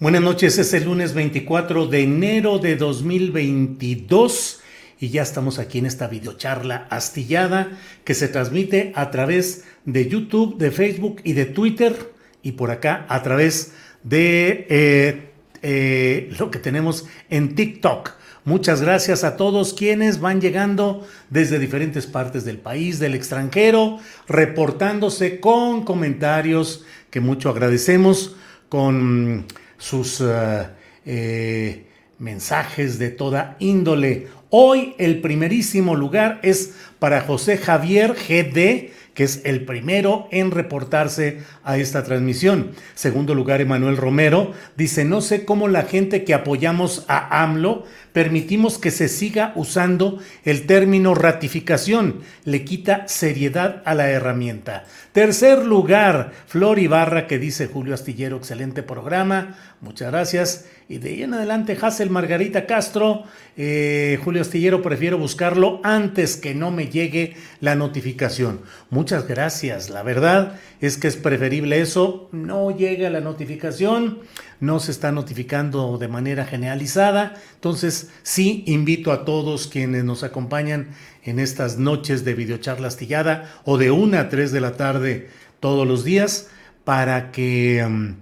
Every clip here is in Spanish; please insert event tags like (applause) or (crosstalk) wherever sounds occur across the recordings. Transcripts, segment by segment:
Buenas noches, es el lunes 24 de enero de 2022 y ya estamos aquí en esta videocharla astillada que se transmite a través de YouTube, de Facebook y de Twitter y por acá a través de eh, eh, lo que tenemos en TikTok. Muchas gracias a todos quienes van llegando desde diferentes partes del país, del extranjero, reportándose con comentarios que mucho agradecemos, con sus uh, eh, mensajes de toda índole. Hoy el primerísimo lugar es para José Javier GD, que es el primero en reportarse a esta transmisión. Segundo lugar, Emanuel Romero dice, no sé cómo la gente que apoyamos a AMLO permitimos que se siga usando el término ratificación, le quita seriedad a la herramienta. Tercer lugar, Flor Ibarra, que dice Julio Astillero, excelente programa, muchas gracias. Y de ahí en adelante, Hazel Margarita Castro, eh, Julio Astillero, prefiero buscarlo antes que no me llegue la notificación. Muchas gracias, la verdad es que es preferible eso, no llega la notificación no se está notificando de manera generalizada. Entonces, sí invito a todos quienes nos acompañan en estas noches de videocharla astillada o de una a tres de la tarde todos los días para que mm,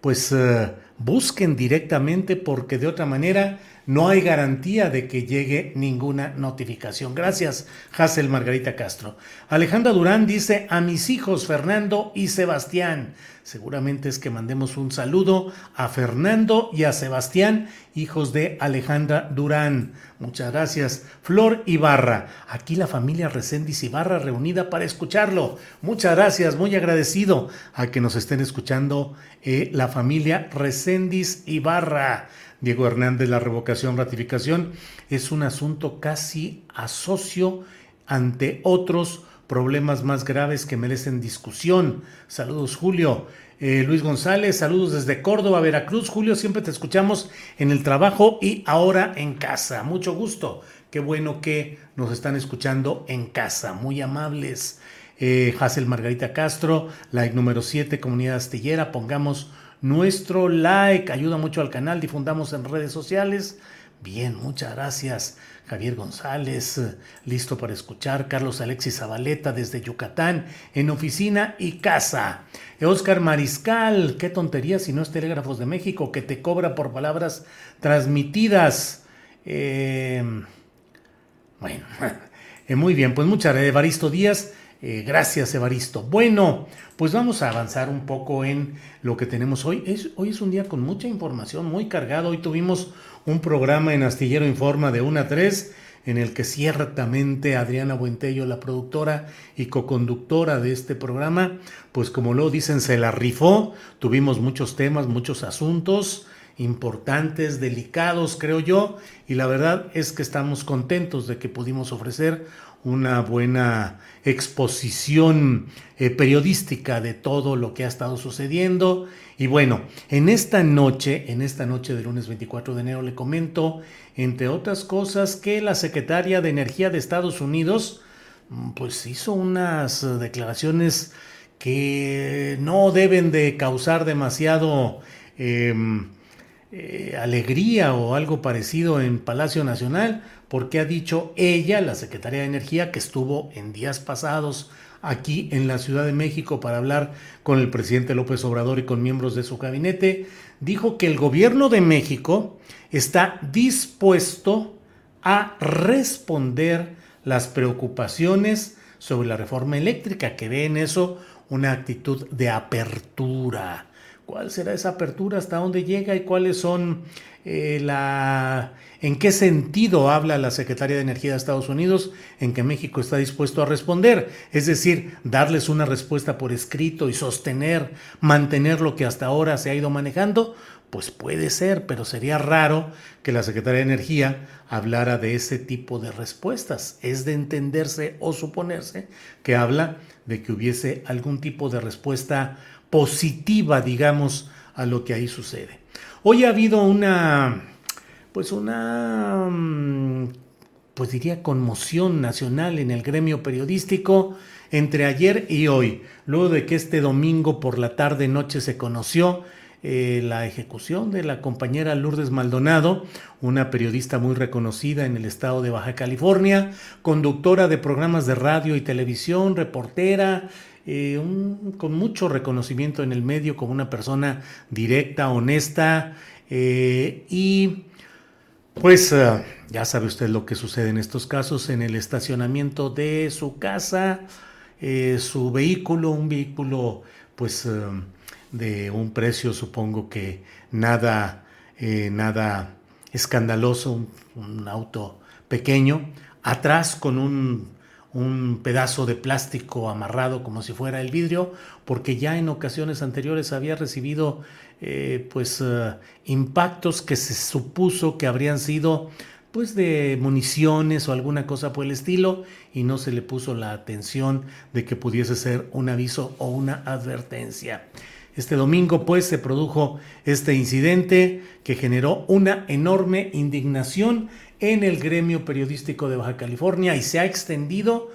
pues eh, busquen directamente porque de otra manera no hay garantía de que llegue ninguna notificación. Gracias, Hazel Margarita Castro. Alejandra Durán dice a mis hijos Fernando y Sebastián. Seguramente es que mandemos un saludo a Fernando y a Sebastián, hijos de Alejandra Durán. Muchas gracias. Flor Ibarra. Aquí la familia Recendis Ibarra reunida para escucharlo. Muchas gracias. Muy agradecido a que nos estén escuchando eh, la familia Recendis Ibarra. Diego Hernández, la revocación, ratificación es un asunto casi asocio ante otros problemas más graves que merecen discusión. Saludos, Julio. Eh, Luis González, saludos desde Córdoba, Veracruz. Julio, siempre te escuchamos en el trabajo y ahora en casa. Mucho gusto. Qué bueno que nos están escuchando en casa. Muy amables. Eh, Hazel Margarita Castro, like número 7, comunidad astillera. Pongamos nuestro like, ayuda mucho al canal, difundamos en redes sociales. Bien, muchas gracias. Javier González, listo para escuchar. Carlos Alexis Zabaleta desde Yucatán, en oficina y casa. Oscar Mariscal, qué tontería si no es Telégrafos de México, que te cobra por palabras transmitidas. Eh, bueno, (laughs) eh, muy bien, pues muchas gracias, Evaristo Díaz. Eh, gracias, Evaristo. Bueno, pues vamos a avanzar un poco en lo que tenemos hoy. Es, hoy es un día con mucha información, muy cargado. Hoy tuvimos un programa en Astillero Informa de 1 a 3 en el que ciertamente Adriana Buentello, la productora y coconductora de este programa, pues como lo dicen, se la rifó. Tuvimos muchos temas, muchos asuntos importantes, delicados, creo yo, y la verdad es que estamos contentos de que pudimos ofrecer una buena exposición eh, periodística de todo lo que ha estado sucediendo. Y bueno, en esta noche, en esta noche del lunes 24 de enero, le comento, entre otras cosas, que la secretaria de Energía de Estados Unidos, mm, pues hizo unas declaraciones que no deben de causar demasiado em, eh, alegría o algo parecido en Palacio Nacional, porque ha dicho ella, la secretaria de Energía, que estuvo en días pasados aquí en la Ciudad de México para hablar con el presidente López Obrador y con miembros de su gabinete, dijo que el gobierno de México está dispuesto a responder las preocupaciones sobre la reforma eléctrica, que ve en eso una actitud de apertura. ¿Cuál será esa apertura? ¿Hasta dónde llega? ¿Y cuáles son eh, la... ¿En qué sentido habla la Secretaría de Energía de Estados Unidos en que México está dispuesto a responder? Es decir, darles una respuesta por escrito y sostener, mantener lo que hasta ahora se ha ido manejando. Pues puede ser, pero sería raro que la Secretaría de Energía hablara de ese tipo de respuestas. Es de entenderse o suponerse que habla de que hubiese algún tipo de respuesta positiva, digamos, a lo que ahí sucede. Hoy ha habido una, pues una, mm, pues diría conmoción nacional en el gremio periodístico entre ayer y hoy, luego de que este domingo por la tarde noche se conoció eh, la ejecución de la compañera Lourdes Maldonado, una periodista muy reconocida en el estado de Baja California, conductora de programas de radio y televisión, reportera, eh, con mucho reconocimiento en el medio como una persona directa, honesta eh, y pues eh, ya sabe usted lo que sucede en estos casos en el estacionamiento de su casa, su vehículo, un vehículo pues de un precio supongo que nada, nada escandaloso, un auto pequeño, atrás con un un pedazo de plástico amarrado como si fuera el vidrio, porque ya en ocasiones anteriores había recibido eh, pues eh, impactos que se supuso que habrían sido pues de municiones o alguna cosa por el estilo y no se le puso la atención de que pudiese ser un aviso o una advertencia. Este domingo pues se produjo este incidente que generó una enorme indignación en el gremio periodístico de Baja California y se ha extendido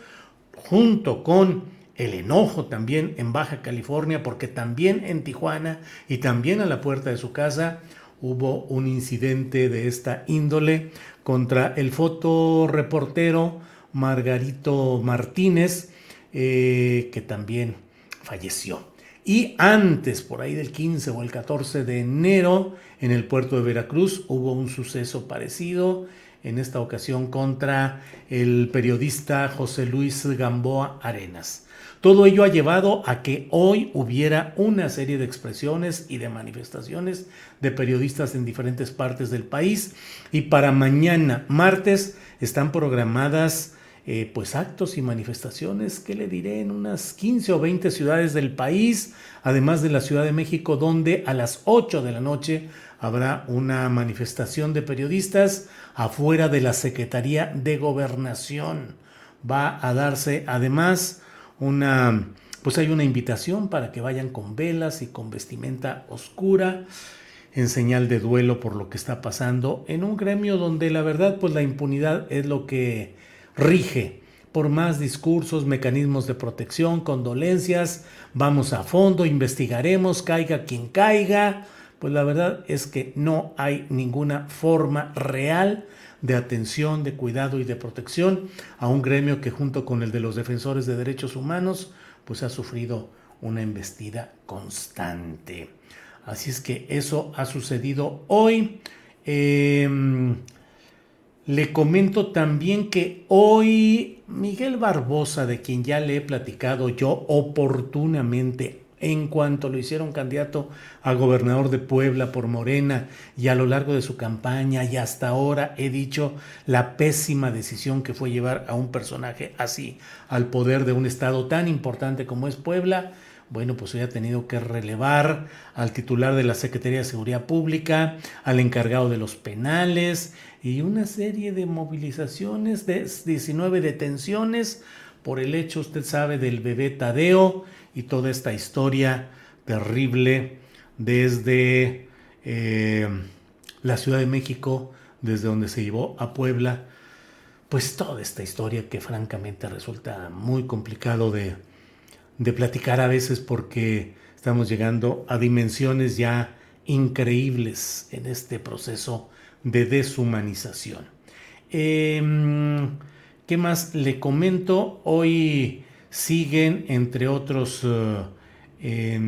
junto con el enojo también en Baja California, porque también en Tijuana y también a la puerta de su casa hubo un incidente de esta índole contra el fotoreportero Margarito Martínez, eh, que también falleció. Y antes, por ahí del 15 o el 14 de enero, en el puerto de Veracruz hubo un suceso parecido en esta ocasión contra el periodista José Luis Gamboa Arenas. Todo ello ha llevado a que hoy hubiera una serie de expresiones y de manifestaciones de periodistas en diferentes partes del país y para mañana, martes, están programadas eh, pues actos y manifestaciones, que le diré, en unas 15 o 20 ciudades del país, además de la Ciudad de México, donde a las 8 de la noche habrá una manifestación de periodistas afuera de la Secretaría de Gobernación. Va a darse además una, pues hay una invitación para que vayan con velas y con vestimenta oscura en señal de duelo por lo que está pasando en un gremio donde la verdad pues la impunidad es lo que rige. Por más discursos, mecanismos de protección, condolencias, vamos a fondo, investigaremos, caiga quien caiga, pues la verdad es que no hay ninguna forma real de atención, de cuidado y de protección a un gremio que junto con el de los defensores de derechos humanos, pues ha sufrido una embestida constante. Así es que eso ha sucedido hoy. Em, le comento también que hoy Miguel Barbosa, de quien ya le he platicado yo oportunamente en cuanto lo hicieron candidato a gobernador de Puebla por Morena y a lo largo de su campaña y hasta ahora he dicho la pésima decisión que fue llevar a un personaje así al poder de un estado tan importante como es Puebla. Bueno, pues hoy ha tenido que relevar al titular de la Secretaría de Seguridad Pública, al encargado de los penales y una serie de movilizaciones, de 19 detenciones por el hecho, usted sabe, del bebé Tadeo y toda esta historia terrible desde eh, la Ciudad de México, desde donde se llevó a Puebla, pues toda esta historia que francamente resulta muy complicado de, de platicar a veces porque estamos llegando a dimensiones ya increíbles en este proceso de deshumanización. Em, ¿Qué más le comento? Hoy siguen, entre otros, eh,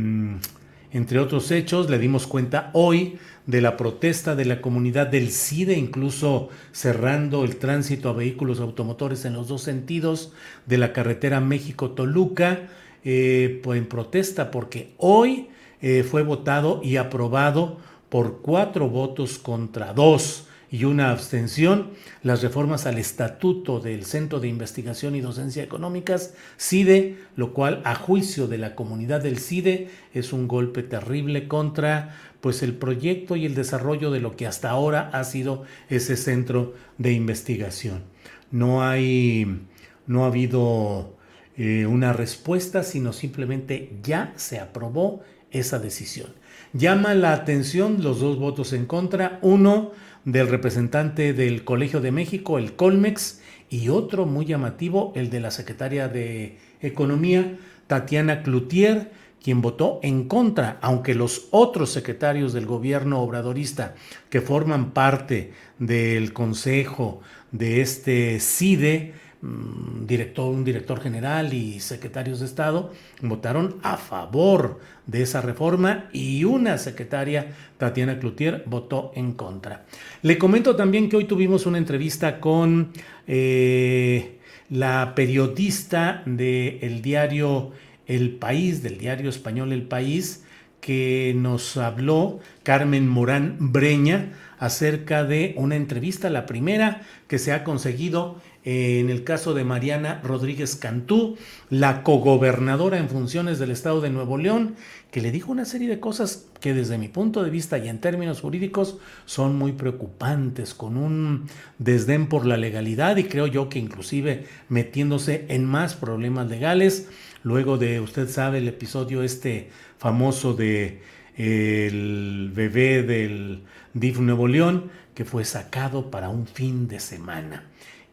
entre otros hechos, le dimos cuenta hoy de la protesta de la comunidad del CIDE, incluso cerrando el tránsito a vehículos automotores en los dos sentidos de la carretera México-Toluca, pues en protesta porque hoy eh, fue votado y aprobado por cuatro votos contra dos y una abstención las reformas al estatuto del Centro de Investigación y Docencia Económicas, CIDE, lo cual a juicio de la comunidad del CIDE es un golpe terrible contra pues el proyecto y el desarrollo de lo que hasta ahora ha sido ese centro de investigación. No hay no ha habido eh, una respuesta, sino simplemente ya se aprobó esa decisión. Llama la atención los dos votos en contra, uno del representante del Colegio de México, el Colmex, y otro muy llamativo, el de la secretaria de Economía, Tatiana Cloutier, quien votó en contra, aunque los otros secretarios del gobierno obradorista que forman parte del consejo de este CIDE, Mm, director, un director general y secretarios de Estado votaron a favor de esa reforma y una secretaria, Tatiana Cloutier, votó en contra. Le comento también que hoy tuvimos una entrevista con eh, la periodista del diario El País, del diario español El País, que nos habló Carmen Morán Breña acerca de una entrevista, la primera que se ha conseguido en el caso de Mariana Rodríguez Cantú, la cogobernadora en funciones del estado de Nuevo León, que le dijo una serie de cosas que desde mi punto de vista y en términos jurídicos son muy preocupantes, con un desdén por la legalidad y creo yo que inclusive metiéndose en más problemas legales, luego de, usted sabe, el episodio este famoso de el bebé del DIF Nuevo León, que fue sacado para un fin de semana.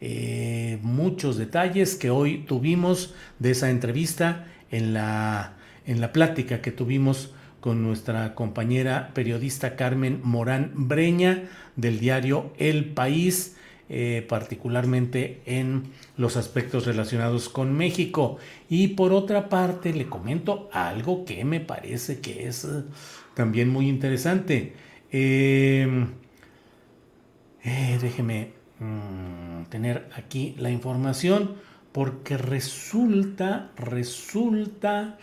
Eh, muchos detalles que hoy tuvimos de esa entrevista en la, en la plática que tuvimos con nuestra compañera periodista Carmen Morán Breña del diario El País, eh, particularmente en los aspectos relacionados con México. Y por otra parte, le comento algo que me parece que es eh, también muy interesante. Déjeme Mm, tener aquí la información porque resulta, resulta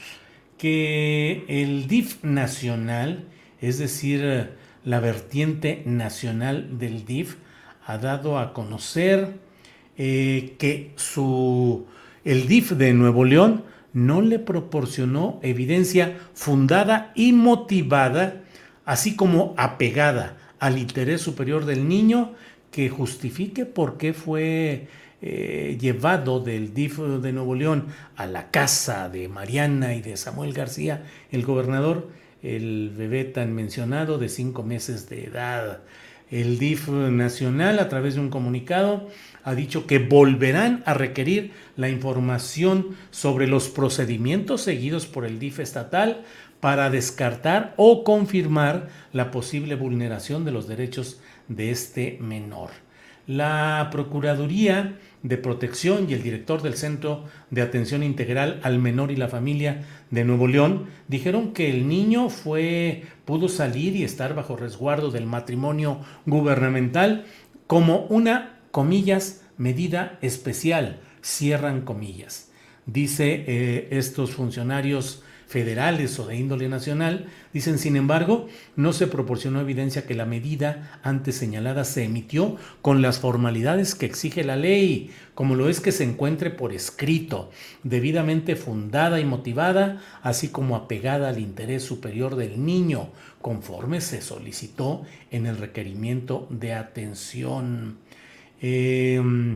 que el DIF nacional, es decir, la vertiente nacional del DIF, ha dado a conocer eh, que su, el DIF de Nuevo León no le proporcionó evidencia fundada y motivada, así como apegada al interés superior del niño que justifique por qué fue eh, llevado del DIF de Nuevo León a la casa de Mariana y de Samuel García, el gobernador, el bebé tan mencionado de cinco meses de edad. El DIF nacional, a través de un comunicado, ha dicho que volverán a requerir la información sobre los procedimientos seguidos por el DIF estatal para descartar o confirmar la posible vulneración de los derechos de este menor. La Procuraduría de Protección y el director del Centro de Atención Integral al Menor y la Familia de Nuevo León dijeron que el niño fue pudo salir y estar bajo resguardo del matrimonio gubernamental como una comillas medida especial, cierran comillas. Dice eh, estos funcionarios federales o de índole nacional, dicen, sin embargo, no se proporcionó evidencia que la medida antes señalada se emitió con las formalidades que exige la ley, como lo es que se encuentre por escrito, debidamente fundada y motivada, así como apegada al interés superior del niño, conforme se solicitó en el requerimiento de atención. Eh,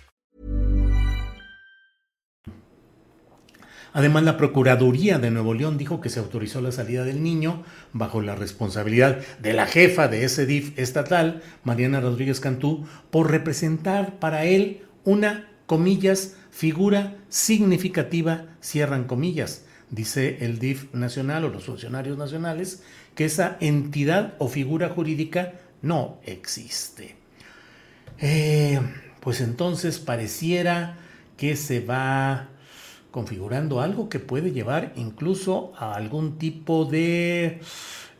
Además, la Procuraduría de Nuevo León dijo que se autorizó la salida del niño bajo la responsabilidad de la jefa de ese DIF estatal, Mariana Rodríguez Cantú, por representar para él una, comillas, figura significativa, cierran comillas, dice el DIF nacional o los funcionarios nacionales, que esa entidad o figura jurídica no existe. Eh, pues entonces pareciera que se va configurando algo que puede llevar incluso a algún tipo de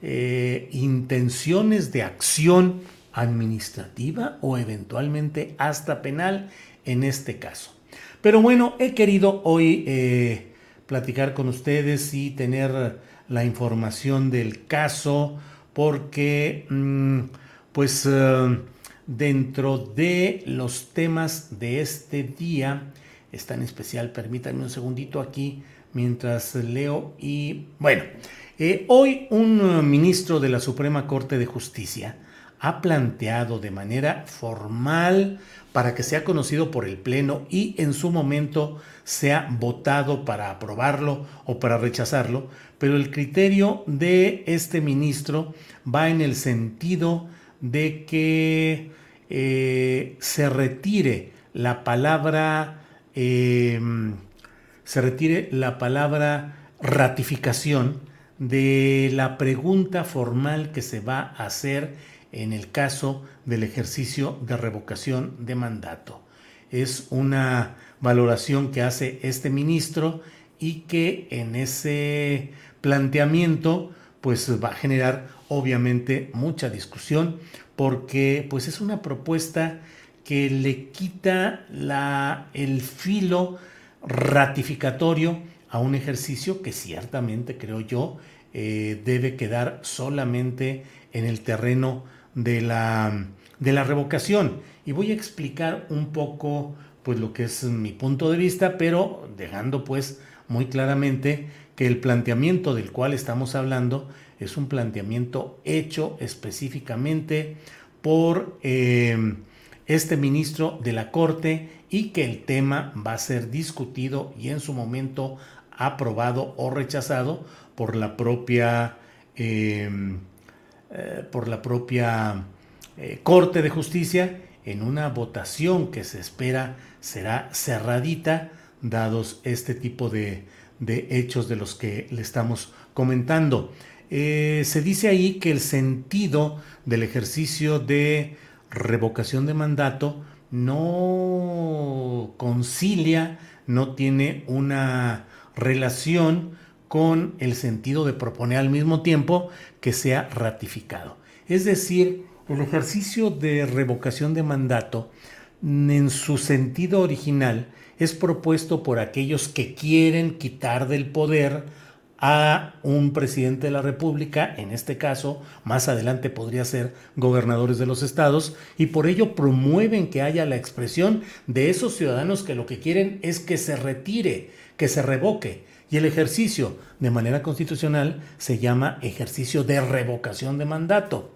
eh, intenciones de acción administrativa o eventualmente hasta penal en este caso. Pero bueno, he querido hoy eh, platicar con ustedes y tener la información del caso porque mm, pues eh, dentro de los temas de este día, es tan especial. Permítanme un segundito aquí mientras leo y bueno, eh, hoy un uh, ministro de la Suprema Corte de Justicia ha planteado de manera formal para que sea conocido por el Pleno y en su momento sea votado para aprobarlo o para rechazarlo, pero el criterio de este ministro va en el sentido de que eh, se retire la palabra Em, se retire la palabra ratificación de la pregunta formal que se va a hacer en el caso del ejercicio de revocación de mandato. Es una valoración que hace este ministro y que en ese planteamiento pues va a generar obviamente mucha discusión porque pues es una propuesta que le quita la, el filo ratificatorio a un ejercicio que ciertamente, creo yo, eh, debe quedar solamente en el terreno de la, de la revocación. Y voy a explicar un poco pues lo que es mi punto de vista, pero dejando pues muy claramente que el planteamiento del cual estamos hablando es un planteamiento hecho específicamente por eh, este ministro de la Corte y que el tema va a ser discutido y en su momento aprobado o rechazado por la propia, em, eh, por la propia eh, Corte de Justicia en una votación que se espera será cerradita, dados este tipo de, hechos de los que le estamos comentando. Eh, se dice ahí que el sentido del ejercicio de revocación de mandato no concilia, no tiene una relación con el sentido de proponer al mismo tiempo que sea ratificado. Es decir, el ejercicio de revocación de mandato en su sentido original es propuesto por aquellos que quieren quitar del poder a un presidente de la República, en este caso, más adelante podría ser gobernadores de los estados, y por ello promueven que haya la expresión de esos ciudadanos que lo que quieren es que se retire, que se revoque. Y el ejercicio de manera constitucional se llama ejercicio de revocación de mandato.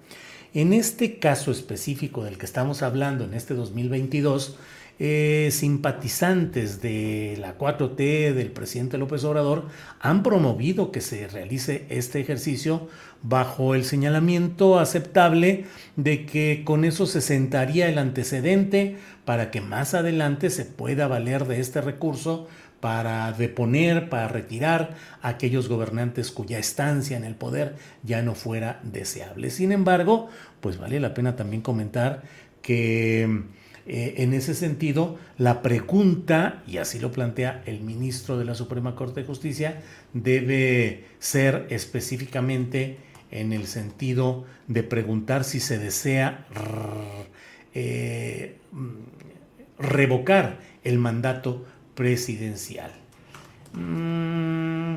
En este caso específico del que estamos hablando en este 2022, eh, simpatizantes de la 4T, del presidente López Obrador, han promovido que se realice este ejercicio bajo el señalamiento aceptable de que con eso se sentaría el antecedente para que más adelante se pueda valer de este recurso para deponer, para retirar a aquellos gobernantes cuya estancia en el poder ya no fuera deseable. Sin embargo, pues vale la pena también comentar que Eh, en ese sentido, la pregunta, y así lo plantea el ministro de la Suprema Corte de Justicia, debe ser específicamente en el sentido de preguntar si se desea eh, revocar el mandato presidencial. Mm,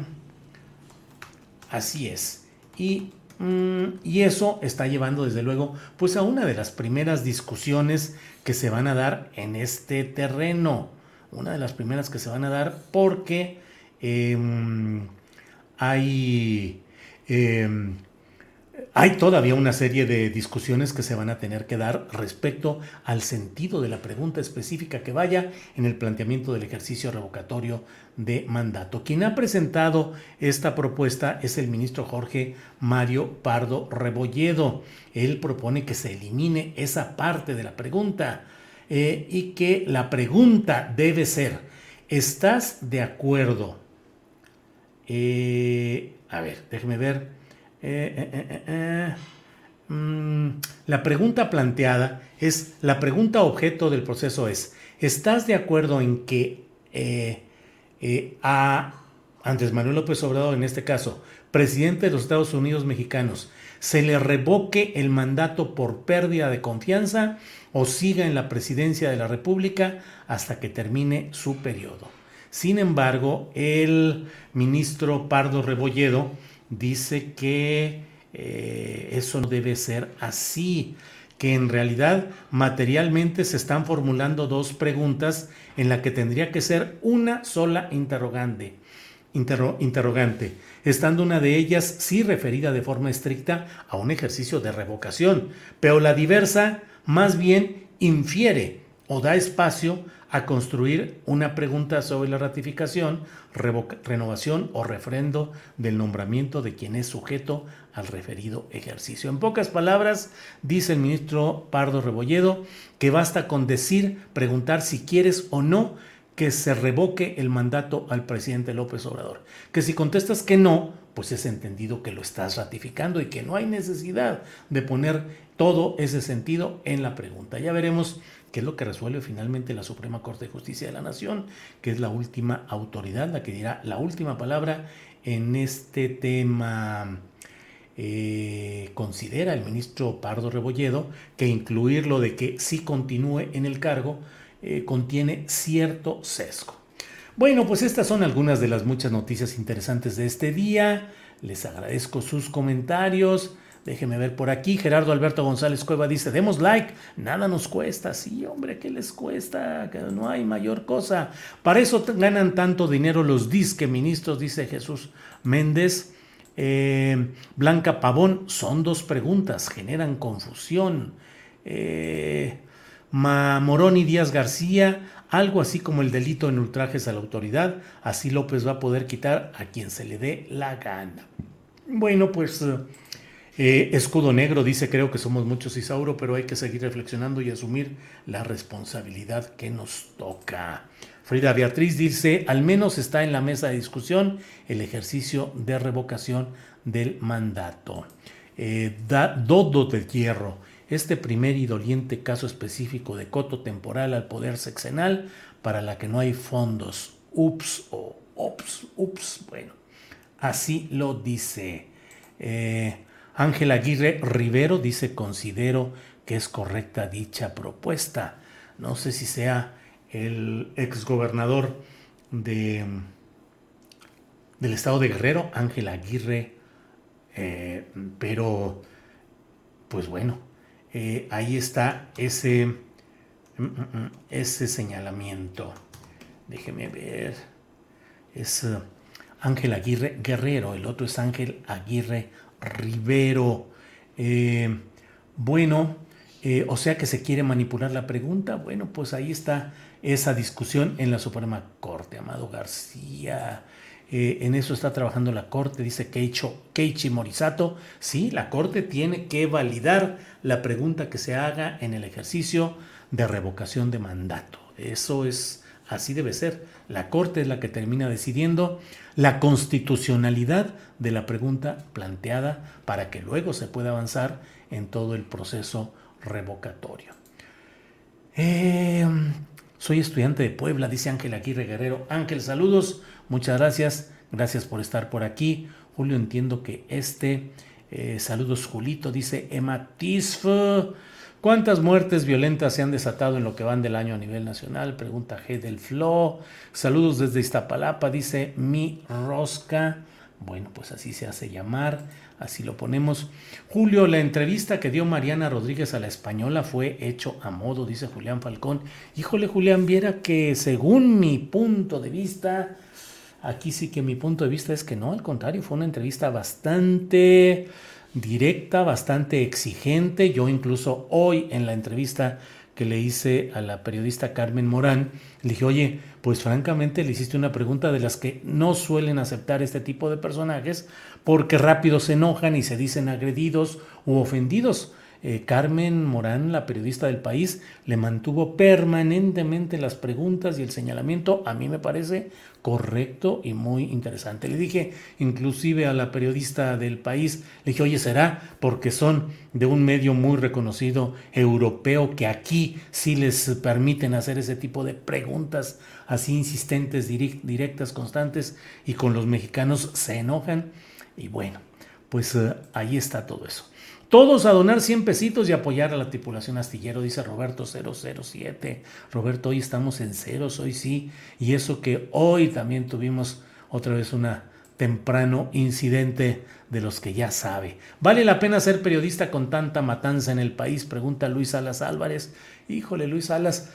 así es. Y Mm, y eso está llevando desde luego pues a una de las primeras discusiones que se van a dar en este terreno. Una de las primeras que se van a dar porque em, hay em, hay todavía una serie de discusiones que se van a tener que dar respecto al sentido de la pregunta específica que vaya en el planteamiento del ejercicio revocatorio de mandato. Quien ha presentado esta propuesta es el ministro Jorge Mario Pardo Rebolledo. Él propone que se elimine esa parte de la pregunta eh, y que la pregunta debe ser, ¿estás de acuerdo? Eh, a ver, déjeme ver. Eh, mm, la pregunta planteada es, la pregunta objeto del proceso es, ¿estás de acuerdo en que a Andrés Manuel López Obrador, en este caso, presidente de los Estados Unidos mexicanos, se le revoque el mandato por pérdida de confianza o siga en la presidencia de la República hasta que termine su periodo? Sin embargo, el ministro Pardo Rebolledo dice que eh, eso no debe ser así, que en realidad materialmente se están formulando dos preguntas en la que tendría que ser una sola interrogante. interrogante, estando una de ellas sí referida de forma estricta a un ejercicio de revocación, pero la diversa más bien infiere o da espacio a construir una pregunta sobre la ratificación, renovación o refrendo del nombramiento de quien es sujeto al referido ejercicio. En pocas palabras, dice el ministro Pardo Rebolledo que basta con decir, preguntar si quieres o no que se revoque el mandato al presidente López Obrador. Que si contestas que no, pues es entendido que lo estás ratificando y que no hay necesidad de poner todo ese sentido en la pregunta. Ya veremos qué es lo que resuelve finalmente la Suprema Corte de Justicia de la Nación, que es la última autoridad, la que dirá la última palabra en este tema. Eh, considera el ministro Pardo Rebolledo que incluir lo de que sí continúe en el cargo eh, contiene cierto sesgo. Bueno, pues estas son algunas de las muchas noticias interesantes de este día. Les agradezco sus comentarios. Déjeme ver por aquí. Gerardo Alberto González Cueva dice, demos like, nada nos cuesta. Sí, hombre, ¿qué les cuesta? Que no hay mayor cosa. Para eso ganan tanto dinero los disque ministros, dice Jesús Méndez. Eh, Blanca Pavón, son dos preguntas, generan confusión. Eh, Moroni Díaz García, algo así como el delito en ultrajes a la autoridad, así López va a poder quitar a quien se le dé la gana. Bueno, pues eh, Escudo Negro dice, creo que somos muchos Isauro, pero hay que seguir reflexionando y asumir la responsabilidad que nos toca. Frida Beatriz dice, al menos está en la mesa de discusión el ejercicio de revocación del mandato. Eh, Dodo del Hierro, este primer y doliente caso específico de coto temporal al poder sexenal para la que no hay fondos. Ups o ups, ups, bueno, así lo dice. Eh, Ángel Aguirre Rivero dice, considero que es correcta dicha propuesta. No sé si sea el exgobernador de, del estado de Guerrero, Ángel Aguirre, eh, pero pues bueno, eh, ahí está ese, mm, mm, mm, ese señalamiento. Déjeme ver. Es eh, Ángel Aguirre Guerrero, el otro es Ángel Aguirre Rivero. Eh, bueno, eh, o sea que se quiere manipular la pregunta. Bueno, pues ahí está esa discusión en la Suprema Corte. Amado García, eh, en eso está trabajando la Corte, dice Keicho, Keichi Morisato. Sí, la Corte tiene que validar la pregunta que se haga en el ejercicio de revocación de mandato. Eso es, así debe ser. La Corte es la que termina decidiendo la constitucionalidad de la pregunta planteada para que luego se pueda avanzar en todo el proceso revocatorio. Em, soy estudiante de Puebla, dice Ángel Aguirre Guerrero. Ángel, saludos, muchas gracias. Gracias por estar por aquí. Julio, entiendo que este. Eh, saludos, Julito, dice Emma Tisf. ¿Cuántas muertes violentas se han desatado en lo que van del año a nivel nacional? Pregunta G del Flo. Saludos desde Iztapalapa, dice mi rosca. Bueno, pues así se hace llamar, así lo ponemos. Julio, la entrevista que dio Mariana Rodríguez a la española fue hecho a modo, dice Julián Falcón. Híjole, Julián, viera que según mi punto de vista, aquí sí que mi punto de vista es que no, al contrario, fue una entrevista bastante directa, bastante exigente. Yo incluso hoy en la entrevista que le hice a la periodista Carmen Morán, le dije, oye, pues francamente le hiciste una pregunta de las que no suelen aceptar este tipo de personajes porque rápido se enojan y se dicen agredidos u ofendidos. Eh, Carmen Morán, la periodista del país, le mantuvo permanentemente las preguntas y el señalamiento, a mí me parece correcto y muy interesante. Le dije inclusive a la periodista del país, le dije, oye, será porque son de un medio muy reconocido europeo que aquí sí les permiten hacer ese tipo de preguntas así insistentes, directas, constantes, y con los mexicanos se enojan. Y bueno, pues eh, ahí está todo eso. Todos a donar 100 pesitos y apoyar a la tripulación astillero, dice Roberto 007. Roberto, hoy estamos en ceros, hoy sí. Y eso que hoy también tuvimos otra vez una temprano incidente de los que ya sabe. ¿Vale la pena ser periodista con tanta matanza en el país? Pregunta Luis Salas Álvarez. Híjole, Luis Salas,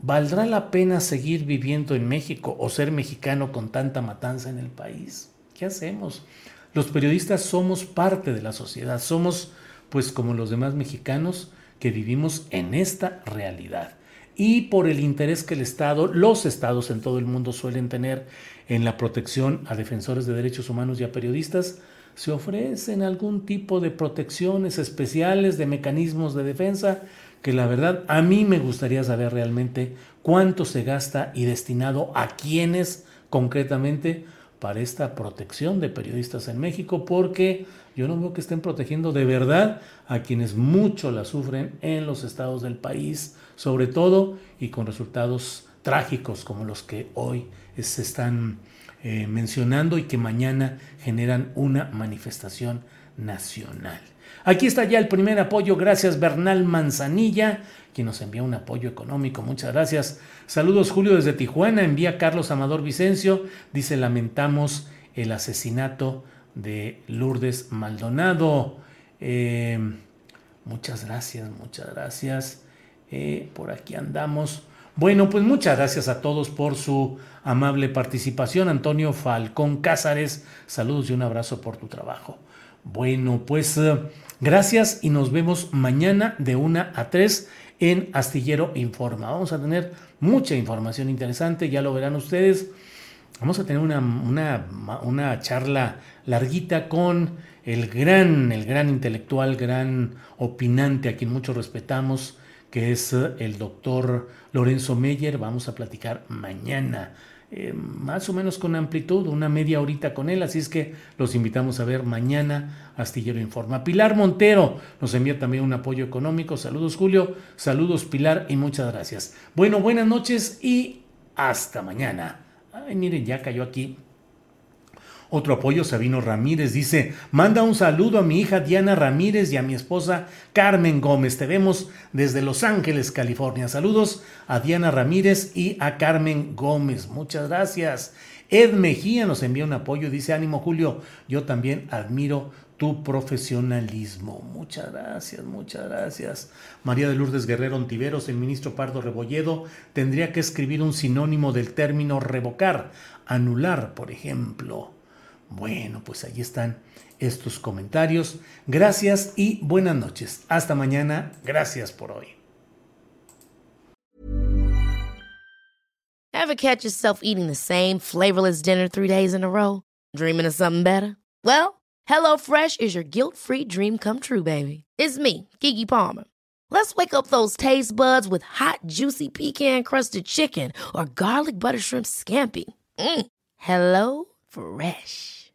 ¿valdrá la pena seguir viviendo en México o ser mexicano con tanta matanza en el país? ¿Qué hacemos? Los periodistas somos parte de la sociedad, somos pues como los demás mexicanos que vivimos en esta realidad. Y por el interés que el Estado, los estados en todo el mundo suelen tener en la protección a defensores de derechos humanos y a periodistas, se ofrecen algún tipo de protecciones especiales, de mecanismos de defensa, que la verdad a mí me gustaría saber realmente cuánto se gasta y destinado a quiénes concretamente para esta protección de periodistas en México, porque yo no veo que estén protegiendo de verdad a quienes mucho la sufren en los estados del país, sobre todo y con resultados trágicos como los que hoy se están eh, mencionando y que mañana generan una manifestación nacional. Aquí está ya el primer apoyo, gracias Bernal Manzanilla, quien nos envía un apoyo económico, muchas gracias. Saludos Julio desde Tijuana, envía Carlos Amador Vicencio, dice lamentamos el asesinato de Lourdes Maldonado. Eh, muchas gracias, muchas gracias. Eh, por aquí andamos. Bueno, pues muchas gracias a todos por su amable participación. Antonio Falcón Cázares, saludos y un abrazo por tu trabajo. Bueno, pues eh, gracias y nos vemos mañana de 1 a 3 en Astillero Informa. Vamos a tener mucha información interesante, ya lo verán ustedes. Vamos a tener una, una, charla larguita con el gran, el gran intelectual, gran opinante a quien mucho respetamos, que es eh, el doctor Lorenzo Meyer. Vamos a platicar mañana. Eh, más o menos con amplitud, una media horita con él, así es que los invitamos a ver mañana Astillero Informa. Pilar Montero nos envía también un apoyo económico. Saludos Julio, saludos Pilar y muchas gracias. Bueno, buenas noches y hasta mañana. Ay, miren, ya cayó aquí otro apoyo, Sabino Ramírez, dice, manda un saludo a mi hija Diana Ramírez y a mi esposa Carmen Gómez. Te vemos desde Los Ángeles, California. Saludos a Diana Ramírez y a Carmen Gómez. Muchas gracias. Ed Mejía nos envía un apoyo, dice, ánimo Julio, yo también admiro tu profesionalismo. Muchas gracias, muchas gracias. María de Lourdes Guerrero Ontiveros, el ministro Pardo Rebolledo, tendría que escribir un sinónimo del término revocar, anular, por ejemplo. Bueno, pues ahí están estos comentarios. Gracias y buenas noches. Hasta mañana. Gracias por hoy. Ever catch yourself eating the same flavorless dinner three days in a row? Dreaming of something better? Well, HelloFresh is your guilt-free dream come true, baby. It's me, Kiki Palmer. Let's wake up those taste buds with hot, juicy pecan-crusted chicken or garlic butter shrimp scampi. Mm. Hello Fresh.